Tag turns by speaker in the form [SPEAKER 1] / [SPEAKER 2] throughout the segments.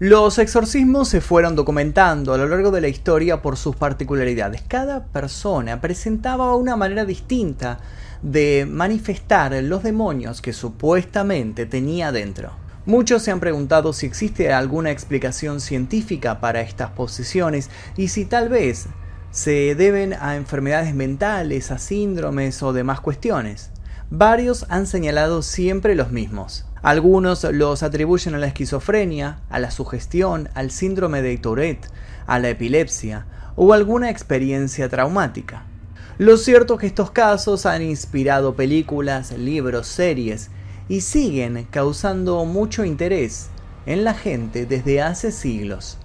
[SPEAKER 1] Los exorcismos se fueron documentando a lo largo de la historia por sus particularidades. Cada persona presentaba una manera distinta de manifestar los demonios que supuestamente tenía dentro. Muchos se han preguntado si existe alguna explicación científica para estas posesiones y si tal vez se deben a enfermedades mentales, a síndromes o demás cuestiones. Varios han señalado siempre los mismos. Algunos los atribuyen a la esquizofrenia, a la sugestión, al síndrome de Tourette, a la epilepsia o alguna experiencia traumática. Lo cierto es que estos casos han inspirado películas, libros, series y siguen causando mucho interés en la gente desde hace siglos.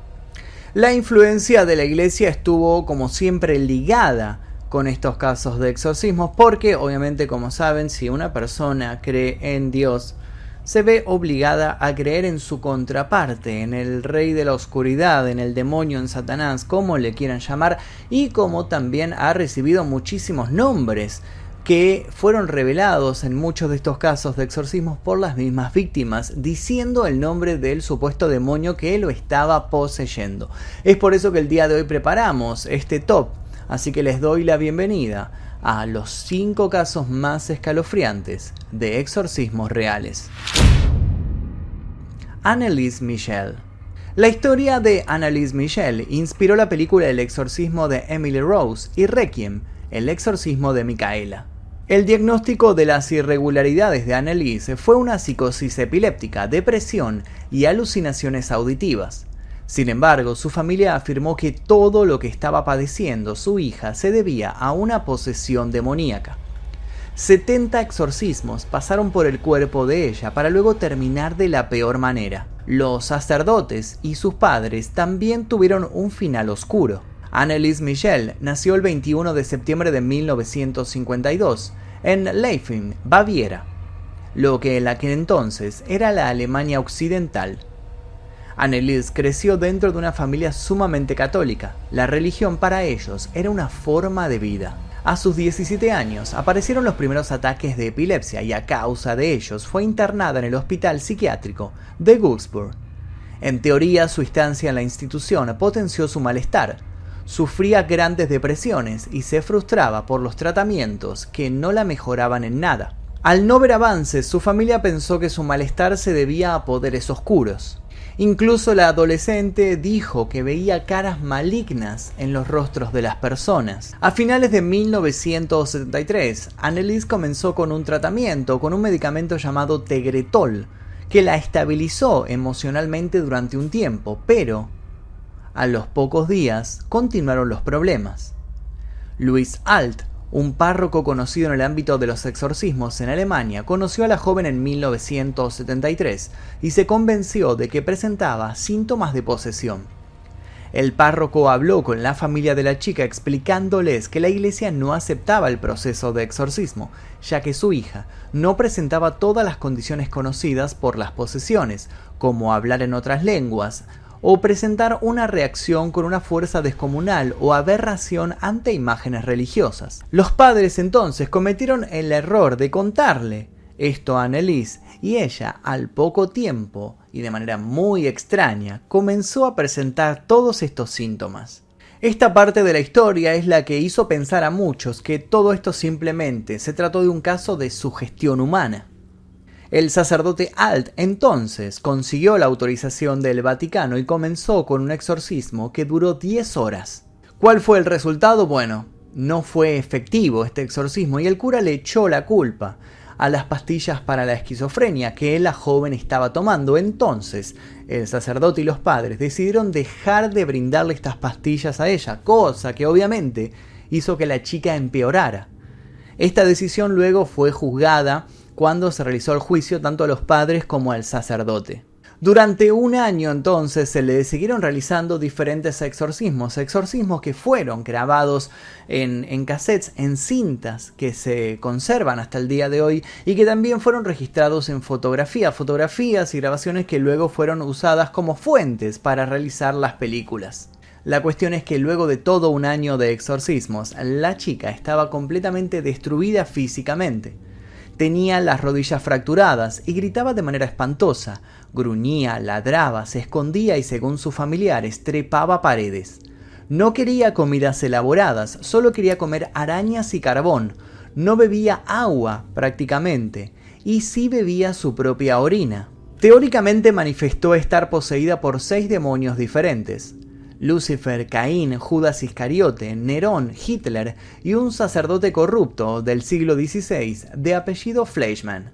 [SPEAKER 1] La influencia de la iglesia estuvo como siempre ligada con estos casos de exorcismos porque obviamente como saben si una persona cree en Dios se ve obligada a creer en su contraparte, en el rey de la oscuridad, en el demonio, en Satanás, como le quieran llamar, y como también ha recibido muchísimos nombres que fueron revelados en muchos de estos casos de exorcismos por las mismas víctimas, diciendo el nombre del supuesto demonio que lo estaba poseyendo. Es por eso que el día de hoy preparamos este top, así que les doy la bienvenida a los 5 casos más escalofriantes de exorcismos reales. Annelise Michel la historia de Annelise Michel inspiró la película El exorcismo de Emily Rose y Requiem, El exorcismo de Micaela. El diagnóstico de las irregularidades de Annelise fue una psicosis epiléptica, depresión y alucinaciones auditivas. Sin embargo, su familia afirmó que todo lo que estaba padeciendo su hija se debía a una posesión demoníaca. 70 exorcismos pasaron por el cuerpo de ella para luego terminar de la peor manera. Los sacerdotes y sus padres también tuvieron un final oscuro. Anneliese Michel nació el 21 de septiembre de 1952 en Leifing, Baviera, lo que en aquel entonces era la Alemania occidental. Annelies creció dentro de una familia sumamente católica. La religión para ellos era una forma de vida. A sus 17 años aparecieron los primeros ataques de epilepsia y a causa de ellos fue internada en el hospital psiquiátrico de Würzburg. En teoría, su estancia en la institución potenció su malestar. Sufría grandes depresiones y se frustraba por los tratamientos que no la mejoraban en nada. Al no ver avances, su familia pensó que su malestar se debía a poderes oscuros. Incluso la adolescente dijo que veía caras malignas en los rostros de las personas. A finales de 1973, Annelies comenzó con un tratamiento con un medicamento llamado Tegretol, que la estabilizó emocionalmente durante un tiempo, pero a los pocos días continuaron los problemas. Luis Alt, un párroco conocido en el ámbito de los exorcismos en Alemania, conoció a la joven en 1973 y se convenció de que presentaba síntomas de posesión. El párroco habló con la familia de la chica explicándoles que la iglesia no aceptaba el proceso de exorcismo, ya que su hija no presentaba todas las condiciones conocidas por las posesiones, como hablar en otras lenguas, o presentar una reacción con una fuerza descomunal o aberración ante imágenes religiosas. Los padres entonces cometieron el error de contarle esto a Annelise y ella al poco tiempo y de manera muy extraña comenzó a presentar todos estos síntomas. Esta parte de la historia es la que hizo pensar a muchos que todo esto simplemente se trató de un caso de sugestión humana. El sacerdote Alt entonces consiguió la autorización del Vaticano y comenzó con un exorcismo que duró 10 horas. ¿Cuál fue el resultado? Bueno, no fue efectivo este exorcismo y el cura le echó la culpa a las pastillas para la esquizofrenia que la joven estaba tomando. Entonces, el sacerdote y los padres decidieron dejar de brindarle estas pastillas a ella, cosa que obviamente hizo que la chica empeorara. Esta decisión luego fue juzgada cuando se realizó el juicio tanto a los padres como al sacerdote. Durante un año entonces se le siguieron realizando diferentes exorcismos, exorcismos que fueron grabados en, en, cassettes, en cintas que se conservan hasta el día de hoy y que también fueron registrados en fotografía, fotografías y grabaciones que luego fueron usadas como fuentes para realizar las películas. La cuestión es que luego de todo un año de exorcismos, la chica estaba completamente destruida físicamente Tenía las rodillas fracturadas y gritaba de manera espantosa. Gruñía, ladraba, se escondía y según sus familiares trepaba paredes. No quería comidas elaboradas, solo quería comer arañas y carbón. No bebía agua prácticamente y sí bebía su propia orina. Teóricamente manifestó estar poseída por seis demonios diferentes. Lucifer, Caín, Judas Iscariote, Nerón, Hitler y un sacerdote corrupto del siglo XVI de apellido Fleischmann.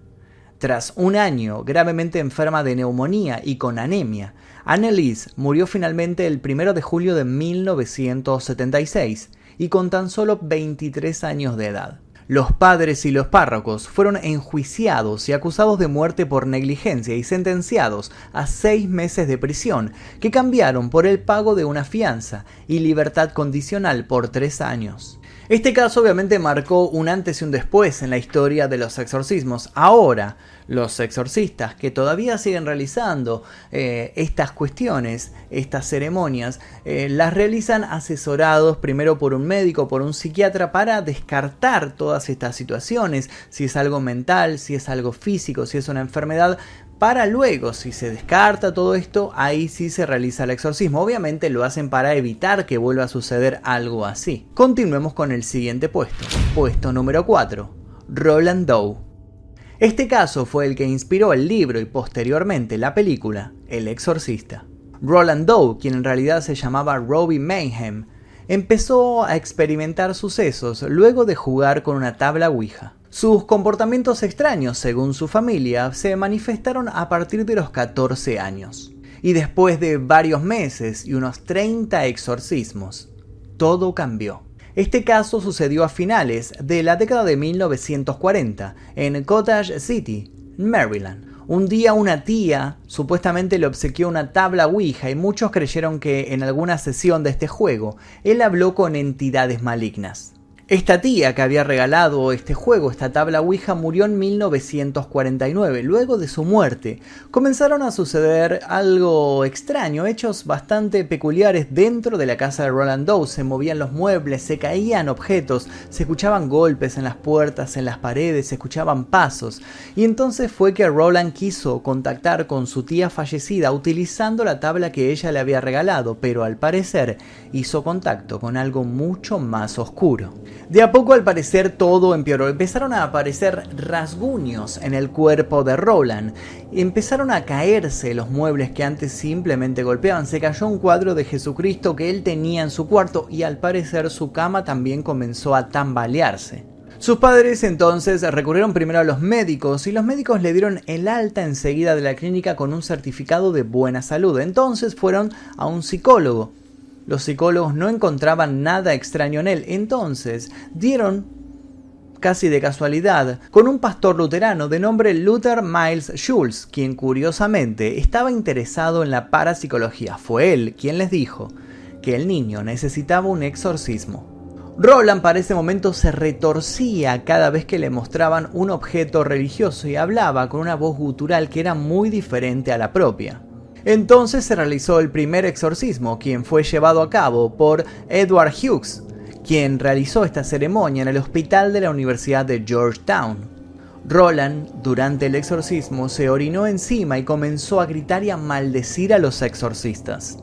[SPEAKER 1] Tras un año gravemente enferma de neumonía y con anemia, Annelies murió finalmente el 1 de julio de 1976 y con tan solo 23 años de edad. Los padres y los párrocos fueron enjuiciados y acusados de muerte por negligencia y sentenciados a seis meses de prisión, que cambiaron por el pago de una fianza y libertad condicional por tres años. Este caso obviamente marcó un antes y un después en la historia de los exorcismos. Ahora, los exorcistas que todavía siguen realizando eh, estas cuestiones, estas ceremonias, eh, las realizan asesorados primero por un médico, por un psiquiatra, para descartar todas estas situaciones, si es algo mental, si es algo físico, si es una enfermedad, para luego, si se descarta todo esto, ahí sí se realiza el exorcismo. Obviamente lo hacen para evitar que vuelva a suceder algo así. Continuemos con el siguiente puesto. Puesto número 4. Roland Doe. Este caso fue el que inspiró el libro y posteriormente la película El Exorcista. Roland Doe, quien en realidad se llamaba Robbie Mayhem, empezó a experimentar sucesos luego de jugar con una tabla Ouija. Sus comportamientos extraños, según su familia, se manifestaron a partir de los 14 años. Y después de varios meses y unos 30 exorcismos, todo cambió. Este caso sucedió a finales de la década de 1940 en Cottage City, Maryland. Un día una tía supuestamente le obsequió una tabla Ouija y muchos creyeron que en alguna sesión de este juego él habló con entidades malignas. Esta tía que había regalado este juego, esta tabla Ouija, murió en 1949. Luego de su muerte, comenzaron a suceder algo extraño, hechos bastante peculiares dentro de la casa de Roland Doe. Se movían los muebles, se caían objetos, se escuchaban golpes en las puertas, en las paredes, se escuchaban pasos. Y entonces fue que Roland quiso contactar con su tía fallecida utilizando la tabla que ella le había regalado, pero al parecer hizo contacto con algo mucho más oscuro. De a poco al parecer todo empeoró, empezaron a aparecer rasguños en el cuerpo de Roland, empezaron a caerse los muebles que antes simplemente golpeaban, se cayó un cuadro de Jesucristo que él tenía en su cuarto y al parecer su cama también comenzó a tambalearse. Sus padres entonces recurrieron primero a los médicos y los médicos le dieron el alta enseguida de la clínica con un certificado de buena salud. Entonces fueron a un psicólogo los psicólogos no encontraban nada extraño en él, entonces dieron casi de casualidad, con un pastor luterano de nombre Luther Miles Schulz, quien curiosamente estaba interesado en la parapsicología. Fue él quien les dijo que el niño necesitaba un exorcismo. Roland para ese momento se retorcía cada vez que le mostraban un objeto religioso y hablaba con una voz gutural que era muy diferente a la propia. Entonces se realizó el primer exorcismo, quien fue llevado a cabo por Edward Hughes, quien realizó esta ceremonia en el hospital de la Universidad de Georgetown. Roland, durante el exorcismo, se orinó encima y comenzó a gritar y a maldecir a los exorcistas.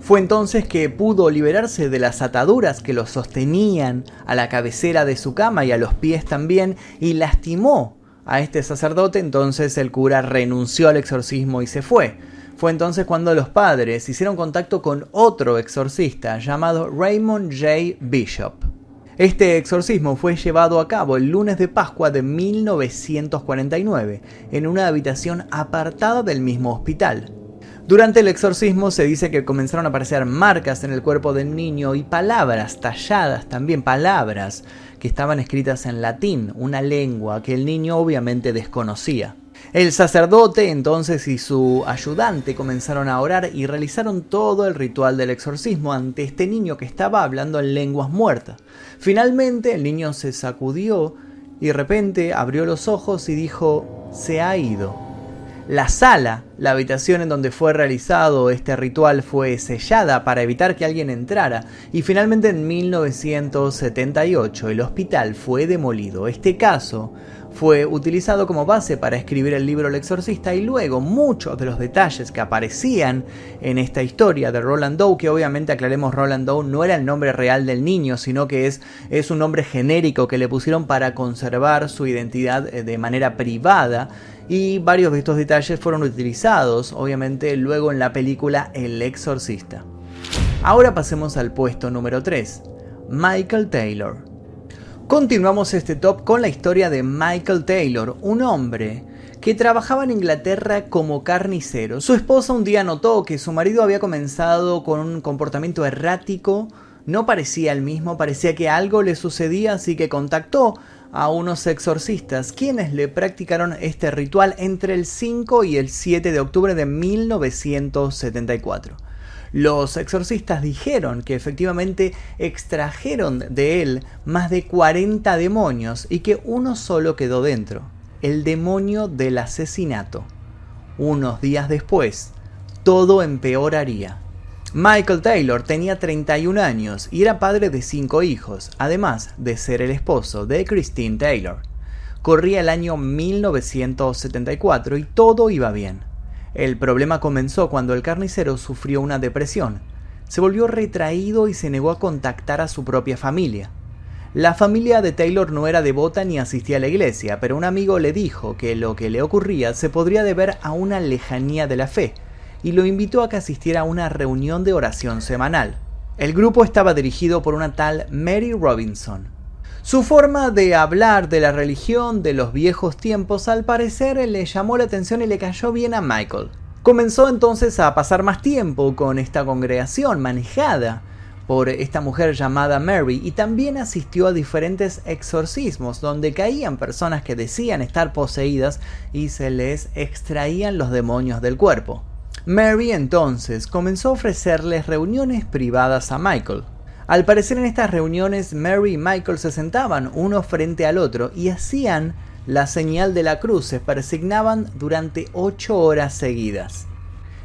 [SPEAKER 1] Fue entonces que pudo liberarse de las ataduras que lo sostenían a la cabecera de su cama y a los pies también y lastimó a este sacerdote, entonces el cura renunció al exorcismo y se fue. Fue entonces cuando los padres hicieron contacto con otro exorcista llamado Raymond J. Bishop. Este exorcismo fue llevado a cabo el lunes de Pascua de 1949 en una habitación apartada del mismo hospital. Durante el exorcismo se dice que comenzaron a aparecer marcas en el cuerpo del niño y palabras talladas, también palabras que estaban escritas en latín, una lengua que el niño obviamente desconocía. El sacerdote entonces y su ayudante comenzaron a orar y realizaron todo el ritual del exorcismo ante este niño que estaba hablando en lenguas muertas. Finalmente el niño se sacudió y de repente abrió los ojos y dijo, se ha ido. La sala, la habitación en donde fue realizado este ritual fue sellada para evitar que alguien entrara y finalmente en 1978 el hospital fue demolido. Este caso fue utilizado como base para escribir el libro El Exorcista y luego muchos de los detalles que aparecían en esta historia de Roland Doe, que obviamente aclaremos Roland Doe no era el nombre real del niño, sino que es, es un nombre genérico que le pusieron para conservar su identidad eh, de manera privada y varios de estos detalles fueron utilizados obviamente luego en la película El Exorcista. Ahora pasemos al puesto número 3, Michael Taylor. Continuamos este top con la historia de Michael Taylor, un hombre que trabajaba en Inglaterra como carnicero. Su esposa un día notó que su marido había comenzado con un comportamiento errático, no parecía el mismo, parecía que algo le sucedía, así que contactó a unos exorcistas, quienes le practicaron este ritual entre el 5 y el 7 de octubre de 1974. Los exorcistas dijeron que efectivamente extrajeron de él más de 40 demonios y que uno solo quedó dentro, el demonio del asesinato. Unos días después, todo empeoraría. Michael Taylor tenía 31 años y era padre de 5 hijos, además de ser el esposo de Christine Taylor. Corría el año 1974 y todo iba bien. El problema comenzó cuando el carnicero sufrió una depresión. Se volvió retraído y se negó a contactar a su propia familia. La familia de Taylor no era devota ni asistía a la iglesia, pero un amigo le dijo que lo que le ocurría se podría deber a una lejanía de la fe, y lo invitó a que asistiera a una reunión de oración semanal. El grupo estaba dirigido por una tal Mary Robinson. Su forma de hablar de la religión de los viejos tiempos al parecer le llamó la atención y le cayó bien a Michael. Comenzó entonces a pasar más tiempo con esta congregación manejada por esta mujer llamada Mary y también asistió a diferentes exorcismos donde caían personas que decían estar poseídas y se les extraían los demonios del cuerpo. Mary entonces comenzó a ofrecerles reuniones privadas a Michael, al parecer en estas reuniones Mary y Michael se sentaban uno frente al otro y hacían la señal de la cruz, se persignaban durante ocho horas seguidas.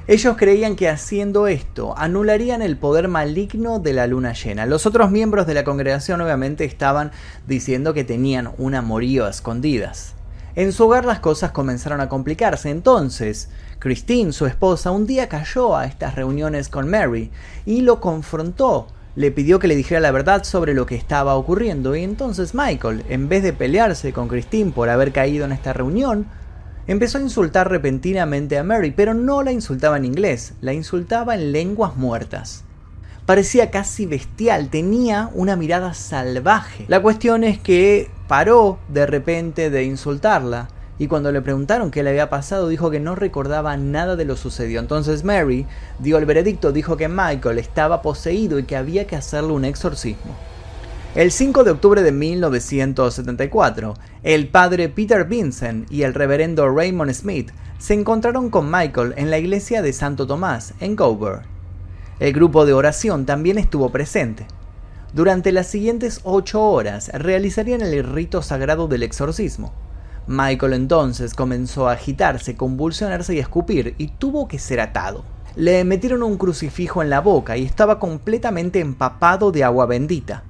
[SPEAKER 1] Ellos creían que haciendo esto anularían el poder maligno de la luna llena. Los otros miembros de la congregación obviamente estaban diciendo que tenían un amorío a escondidas. En su hogar las cosas comenzaron a complicarse, entonces Christine, su esposa, un día cayó a estas reuniones con Mary y lo confrontó le pidió que le dijera la verdad sobre lo que estaba ocurriendo y entonces Michael, en vez de pelearse con Christine por haber caído en esta reunión, empezó a insultar repentinamente a Mary, pero no la insultaba en inglés, la insultaba en lenguas muertas. Parecía casi bestial, tenía una mirada salvaje. La cuestión es que paró de repente de insultarla y cuando le preguntaron qué le había pasado dijo que no recordaba nada de lo sucedido. Entonces Mary dio el veredicto, dijo que Michael estaba poseído y que había que hacerle un exorcismo. El 5 de octubre de 1974, el padre Peter Vincent y el reverendo Raymond Smith se encontraron con Michael en la iglesia de Santo Tomás, en Gower. El grupo de oración también estuvo presente. Durante las siguientes ocho horas realizarían el rito sagrado del exorcismo. Michael entonces comenzó a agitarse, convulsionarse y escupir y tuvo que ser atado. Le metieron un crucifijo en la boca y estaba completamente empapado de agua bendita.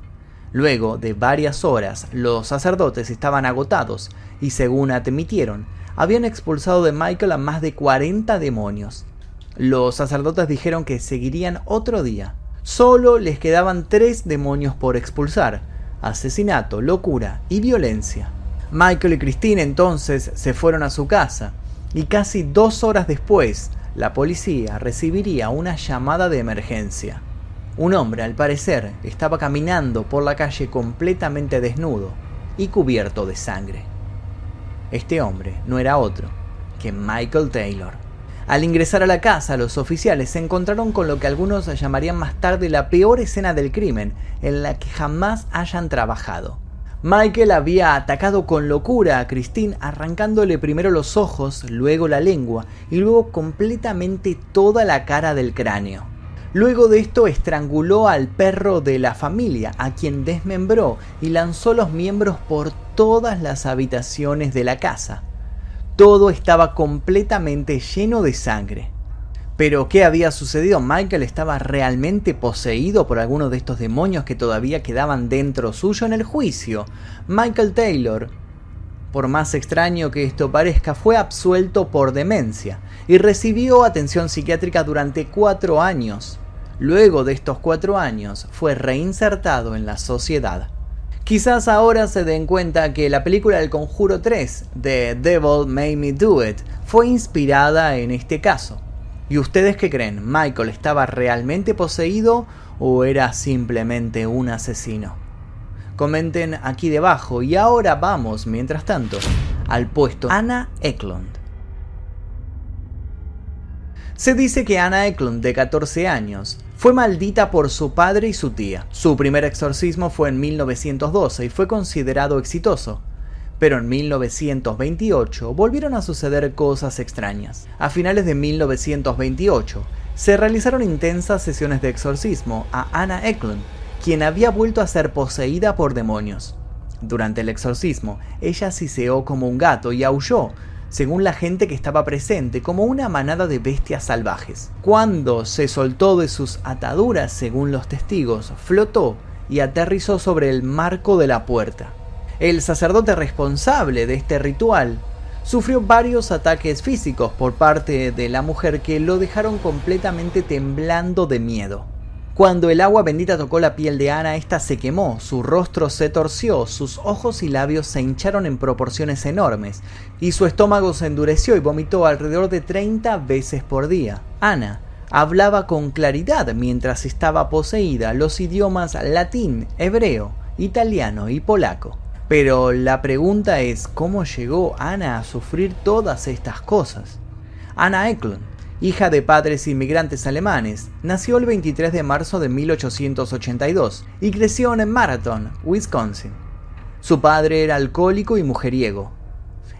[SPEAKER 1] Luego de varias horas, los sacerdotes estaban agotados y según admitieron, habían expulsado de Michael a más de 40 demonios. Los sacerdotes dijeron que seguirían otro día. Solo les quedaban tres demonios por expulsar, asesinato, locura y violencia. Michael y Christine entonces se fueron a su casa y casi dos horas después la policía recibiría una llamada de emergencia. Un hombre, al parecer, estaba caminando por la calle completamente desnudo y cubierto de sangre. Este hombre no era otro que Michael Taylor. Al ingresar a la casa, los oficiales se encontraron con lo que algunos llamarían más tarde la peor escena del crimen en la que jamás hayan trabajado. Michael había atacado con locura a Christine arrancándole primero los ojos, luego la lengua y luego completamente toda la cara del cráneo. Luego de esto estranguló al perro de la familia, a quien desmembró y lanzó los miembros por todas las habitaciones de la casa. Todo estaba completamente lleno de sangre. Pero, ¿qué había sucedido? ¿Michael estaba realmente poseído por alguno de estos demonios que todavía quedaban dentro suyo en el juicio? Michael Taylor Por más extraño que esto parezca, fue absuelto por demencia y recibió atención psiquiátrica durante cuatro años. Luego de estos cuatro años fue reinsertado en la sociedad. Quizás ahora se den cuenta que la película El Conjuro 3 de Devil Made Me Do It fue inspirada en este caso. ¿Y ustedes qué creen? ¿Michael estaba realmente poseído o era simplemente un asesino? Comenten aquí debajo y ahora vamos, mientras tanto, al puesto Anna Eklund. Se dice que Anna Eklund, de 14 años, fue maldita por su padre y su tía. Su primer exorcismo fue en 1912 y fue considerado exitoso, pero en 1928 volvieron a suceder cosas extrañas. A finales de 1928 se realizaron intensas sesiones de exorcismo a Anna Eklund, quien había vuelto a ser poseída por demonios. Durante el exorcismo, ella siseó como un gato y aulló, según la gente que estaba presente, como una manada de bestias salvajes. Cuando se soltó de sus ataduras, según los testigos, flotó y aterrizó sobre el marco de la puerta. El sacerdote responsable de este ritual sufrió varios ataques físicos por parte de la mujer que lo dejaron completamente temblando de miedo. Cuando el agua bendita tocó la piel de Ana, ésta se quemó, su rostro se torció, sus ojos y labios se hincharon en proporciones enormes, y su estómago se endureció y vomitó alrededor de 30 veces por día. Ana hablaba con claridad mientras estaba poseída los idiomas latín, hebreo, italiano y polaco. Pero la pregunta es, ¿cómo llegó Ana a sufrir todas estas cosas? Ana Eklund, hija de padres inmigrantes alemanes, nació el 23 de marzo de 1882 y creció en Marathon, Wisconsin. Su padre era alcohólico y mujeriego,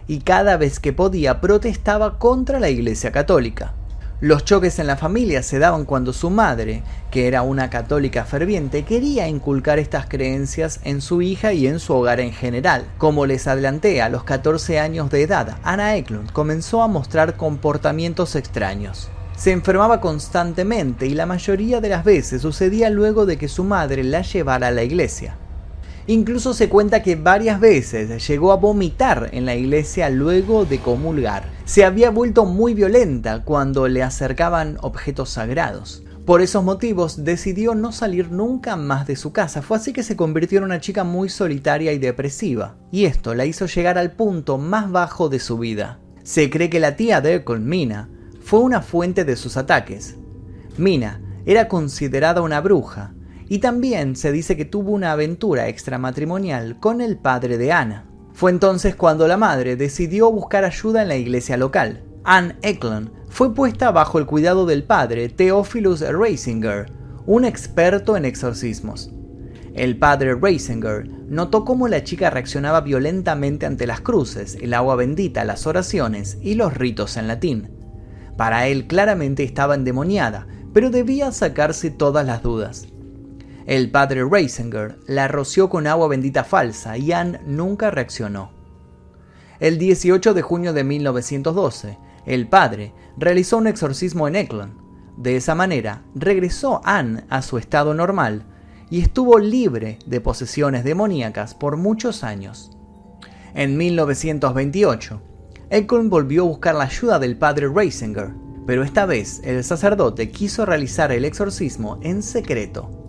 [SPEAKER 1] y cada vez que podía protestaba contra la Iglesia Católica. Los choques en la familia se daban cuando su madre, que era una católica ferviente, quería inculcar estas creencias en su hija y en su hogar en general. Como les adelanté, a los 14 años de edad, Anna Eklund comenzó a mostrar comportamientos extraños. Se enfermaba constantemente y la mayoría de las veces sucedía luego de que su madre la llevara a la iglesia. Incluso se cuenta que varias veces llegó a vomitar en la iglesia luego de comulgar. Se había vuelto muy violenta cuando le acercaban objetos sagrados. Por esos motivos decidió no salir nunca más de su casa. Fue así que se convirtió en una chica muy solitaria y depresiva. Y esto la hizo llegar al punto más bajo de su vida. Se cree que la tía de Mina fue una fuente de sus ataques. Mina era considerada una bruja y también se dice que tuvo una aventura extramatrimonial con el padre de Anna. Fue entonces cuando la madre decidió buscar ayuda en la iglesia local. Anne Eklund fue puesta bajo el cuidado del padre Theophilus Reisinger, un experto en exorcismos. El padre Reisinger notó cómo la chica reaccionaba violentamente ante las cruces, el agua bendita, las oraciones y los ritos en latín. Para él claramente estaba endemoniada, pero debía sacarse todas las dudas. El padre Reisinger la roció con agua bendita falsa y Anne nunca reaccionó. El 18 de junio de 1912, el padre realizó un exorcismo en Eklund. De esa manera, regresó Anne a su estado normal y estuvo libre de posesiones demoníacas por muchos años. En 1928, Eklund volvió a buscar la ayuda del padre Reisinger, pero esta vez el sacerdote quiso realizar el exorcismo en secreto.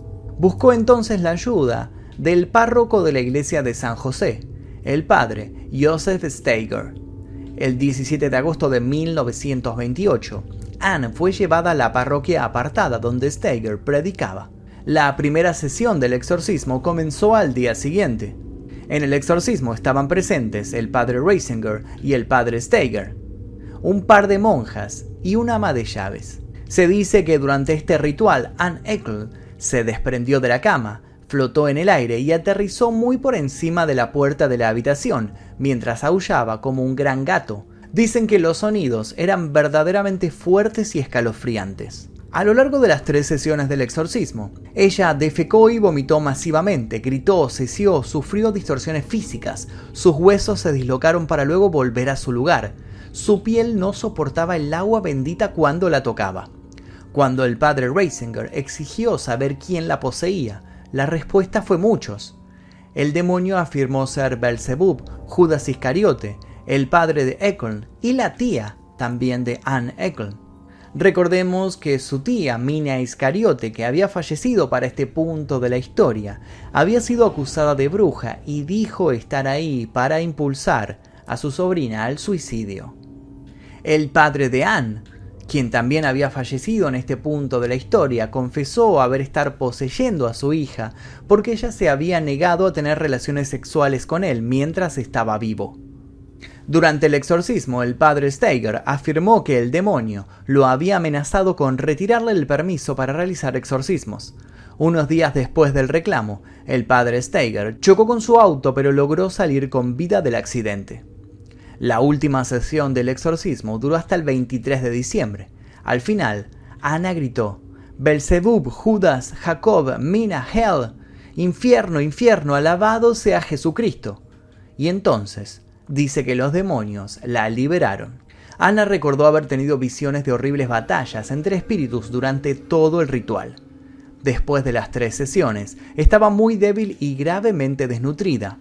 [SPEAKER 1] Buscó entonces la ayuda del párroco de la iglesia de San José, el padre Joseph Steiger. El 17 de agosto de 1928, Anne fue llevada a la parroquia apartada donde Steiger predicaba. La primera sesión del exorcismo comenzó al día siguiente. En el exorcismo estaban presentes el padre Reisinger y el padre Steiger, un par de monjas y una ama de llaves. Se dice que durante este ritual Anne Eckel se desprendió de la cama, flotó en el aire y aterrizó muy por encima de la puerta de la habitación, mientras aullaba como un gran gato. Dicen que los sonidos eran verdaderamente fuertes y escalofriantes. A lo largo de las tres sesiones del exorcismo, ella defecó y vomitó masivamente, gritó, cesió, sufrió distorsiones físicas, sus huesos se dislocaron para luego volver a su lugar, su piel no soportaba el agua bendita cuando la tocaba. Cuando el padre Reisinger exigió saber quién la poseía, la respuesta fue muchos. el demonio afirmó ser Belzebub, Judas Iscariote, el padre de Eccles y la tía también de Anne Eccles. Recordemos que su tía, Mina Iscariote, que había fallecido para este punto de la historia, había sido acusada de bruja y dijo estar ahí para impulsar a su sobrina al suicidio. El padre de Anne, quien también había fallecido en este punto de la historia, confesó haber estar poseyendo a su hija porque ella se había negado a tener relaciones sexuales con él mientras estaba vivo. Durante el exorcismo, el padre Steiger afirmó que el demonio lo había amenazado con retirarle el permiso para realizar exorcismos. Unos días después del reclamo, el padre Steiger chocó con su auto pero logró salir con vida del accidente. La última sesión del exorcismo duró hasta el 23 de diciembre. Al final, Ana gritó: Belzebub, Judas, Jacob, Mina, Hell, infierno, infierno, alabado sea Jesucristo. Y entonces, dice que los demonios la liberaron. Ana recordó haber tenido visiones de horribles batallas entre espíritus durante todo el ritual. Después de las tres sesiones, estaba muy débil y gravemente desnutrida.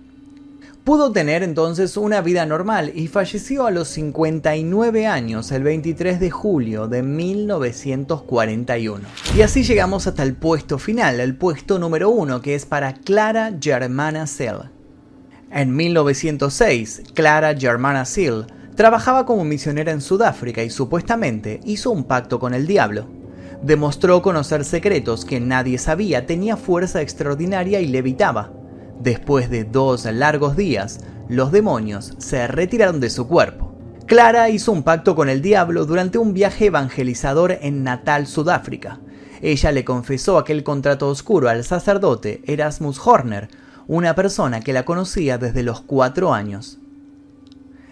[SPEAKER 1] Pudo tener entonces una vida normal y falleció a los 59 años el 23 de julio de 1941. Y así llegamos hasta el puesto final, el puesto número uno, que es para Clara Germana Sell. En 1906, Clara Germana Seal trabajaba como misionera en Sudáfrica y supuestamente hizo un pacto con el diablo. Demostró conocer secretos que nadie sabía, tenía fuerza extraordinaria y levitaba. Después de dos largos días, los demonios se retiraron de su cuerpo. Clara hizo un pacto con el diablo durante un viaje evangelizador en Natal, Sudáfrica. Ella le confesó aquel contrato oscuro al sacerdote Erasmus Horner, una persona que la conocía desde los cuatro años.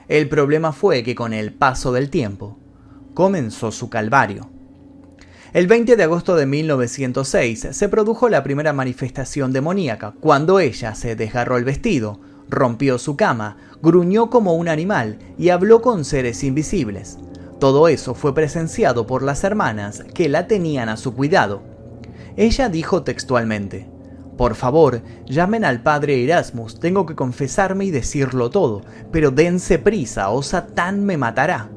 [SPEAKER 1] El problema fue que con el paso del tiempo comenzó su calvario. El 20 de agosto de 1906 se produjo la primera manifestación demoníaca, cuando ella se desgarró el vestido, rompió su cama, gruñó como un animal y habló con seres invisibles. Todo eso fue presenciado por las hermanas que la tenían a su cuidado. Ella dijo textualmente, por favor, llamen al padre Erasmus, tengo que confesarme y decirlo todo, pero dense prisa o Satán me matará.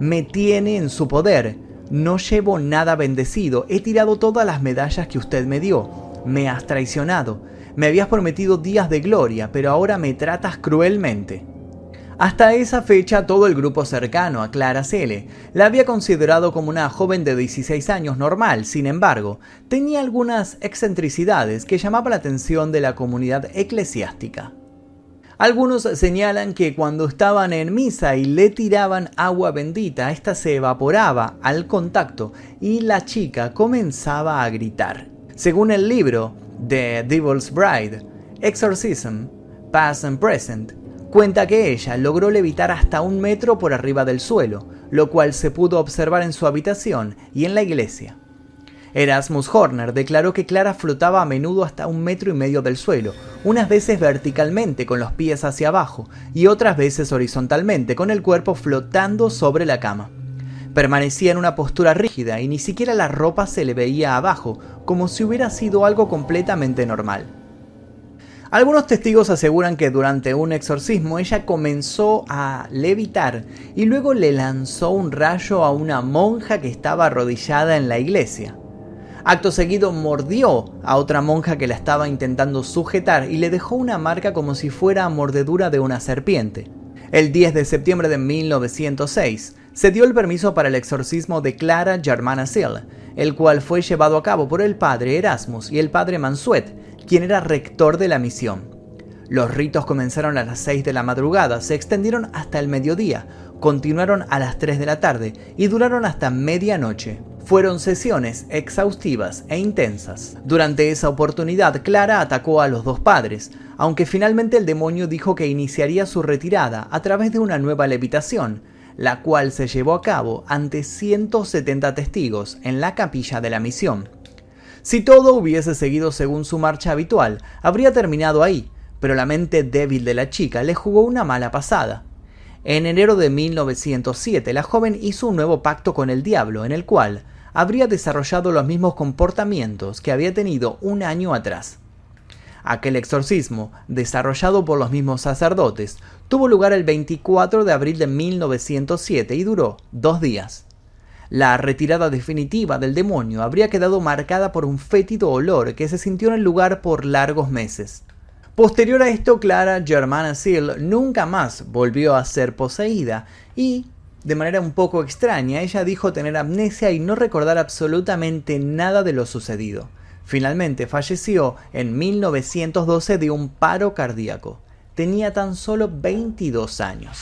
[SPEAKER 1] Me tiene en su poder, no llevo nada bendecido, he tirado todas las medallas que usted me dio, me has traicionado, me habías prometido días de gloria, pero ahora me tratas cruelmente. Hasta esa fecha todo el grupo cercano a Clara Cele la había considerado como una joven de 16 años normal, sin embargo, tenía algunas excentricidades que llamaban la atención de la comunidad eclesiástica. Algunos señalan que cuando estaban en misa y le tiraban agua bendita, esta se evaporaba al contacto y la chica comenzaba a gritar. Según el libro The Devil's Bride, Exorcism, Past and Present, Cuenta que ella logró levitar hasta un metro por arriba del suelo, lo cual se pudo observar en su habitación y en la iglesia. Erasmus Horner declaró que Clara flotaba a menudo hasta un metro y medio del suelo, unas veces verticalmente con los pies hacia abajo y otras veces horizontalmente con el cuerpo flotando sobre la cama. Permanecía en una postura rígida y ni siquiera la ropa se le veía abajo, como si hubiera sido algo completamente normal. Algunos testigos aseguran que durante un exorcismo ella comenzó a levitar y luego le lanzó un rayo a una monja que estaba arrodillada en la iglesia. Acto seguido mordió a otra monja que la estaba intentando sujetar y le dejó una marca como si fuera mordedura de una serpiente. El 10 de septiembre de 1906 se dio el permiso para el exorcismo de Clara Germana Seal, el cual fue llevado a cabo por el padre Erasmus y el padre Mansuet, quien era rector de la misión. Los ritos comenzaron a las 6 de la madrugada, se extendieron hasta el mediodía, continuaron a las 3 de la tarde y duraron hasta medianoche. Fueron sesiones exhaustivas e intensas. Durante esa oportunidad, Clara atacó a los dos padres, aunque finalmente el demonio dijo que iniciaría su retirada a través de una nueva levitación, la cual se llevó a cabo ante 170 testigos en la capilla de la misión. Si todo hubiese seguido según su marcha habitual, habría terminado ahí, pero la mente débil de la chica le jugó una mala pasada. En enero de 1907, la joven hizo un nuevo pacto con el diablo, en el cual habría desarrollado los mismos comportamientos que había tenido un año atrás. Aquel exorcismo, desarrollado por los mismos sacerdotes, tuvo lugar el 24 de abril de 1907 y duró dos días. La retirada definitiva del demonio habría quedado marcada por un fétido olor que se sintió en el lugar por largos meses. Posterior a esto, Clara Germana Seal nunca más volvió a ser poseída y, de manera un poco extraña, ella dijo tener amnesia y no recordar absolutamente nada de lo sucedido. Finalmente falleció en 1912 de un paro cardíaco. Tenía tan solo 22 años.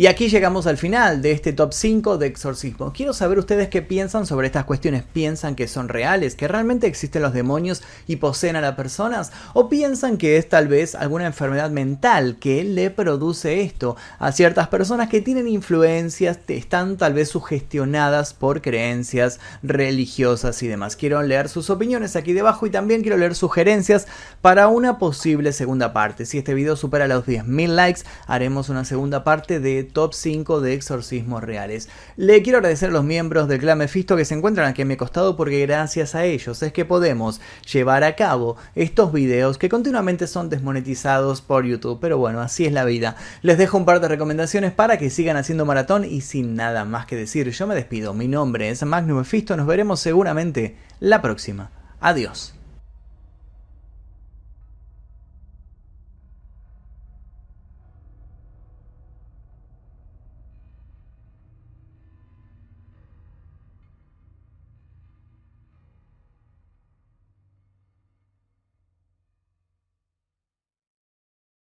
[SPEAKER 1] Y aquí llegamos al final de este top 5 de exorcismo. Quiero saber ustedes qué piensan sobre estas cuestiones. ¿Piensan que son reales? ¿Que realmente existen los demonios y poseen a las personas? ¿O piensan que es tal vez alguna enfermedad mental que le produce esto a ciertas personas que tienen influencias, están tal vez sugestionadas por creencias religiosas y demás? Quiero leer sus opiniones aquí debajo y también quiero leer sugerencias para una posible segunda parte. Si este video supera los 10.000 likes, haremos una segunda parte de top 5 de exorcismos reales. Le quiero agradecer a los miembros del clan Mephisto que se encuentran aquí a mi costado porque gracias a ellos es que podemos llevar a cabo estos videos que continuamente son desmonetizados por YouTube. Pero bueno, así es la vida. Les dejo un par de recomendaciones para que sigan haciendo maratón y sin nada más que decir, yo me despido. Mi nombre es Magnum Mephisto, nos veremos seguramente la próxima. Adiós.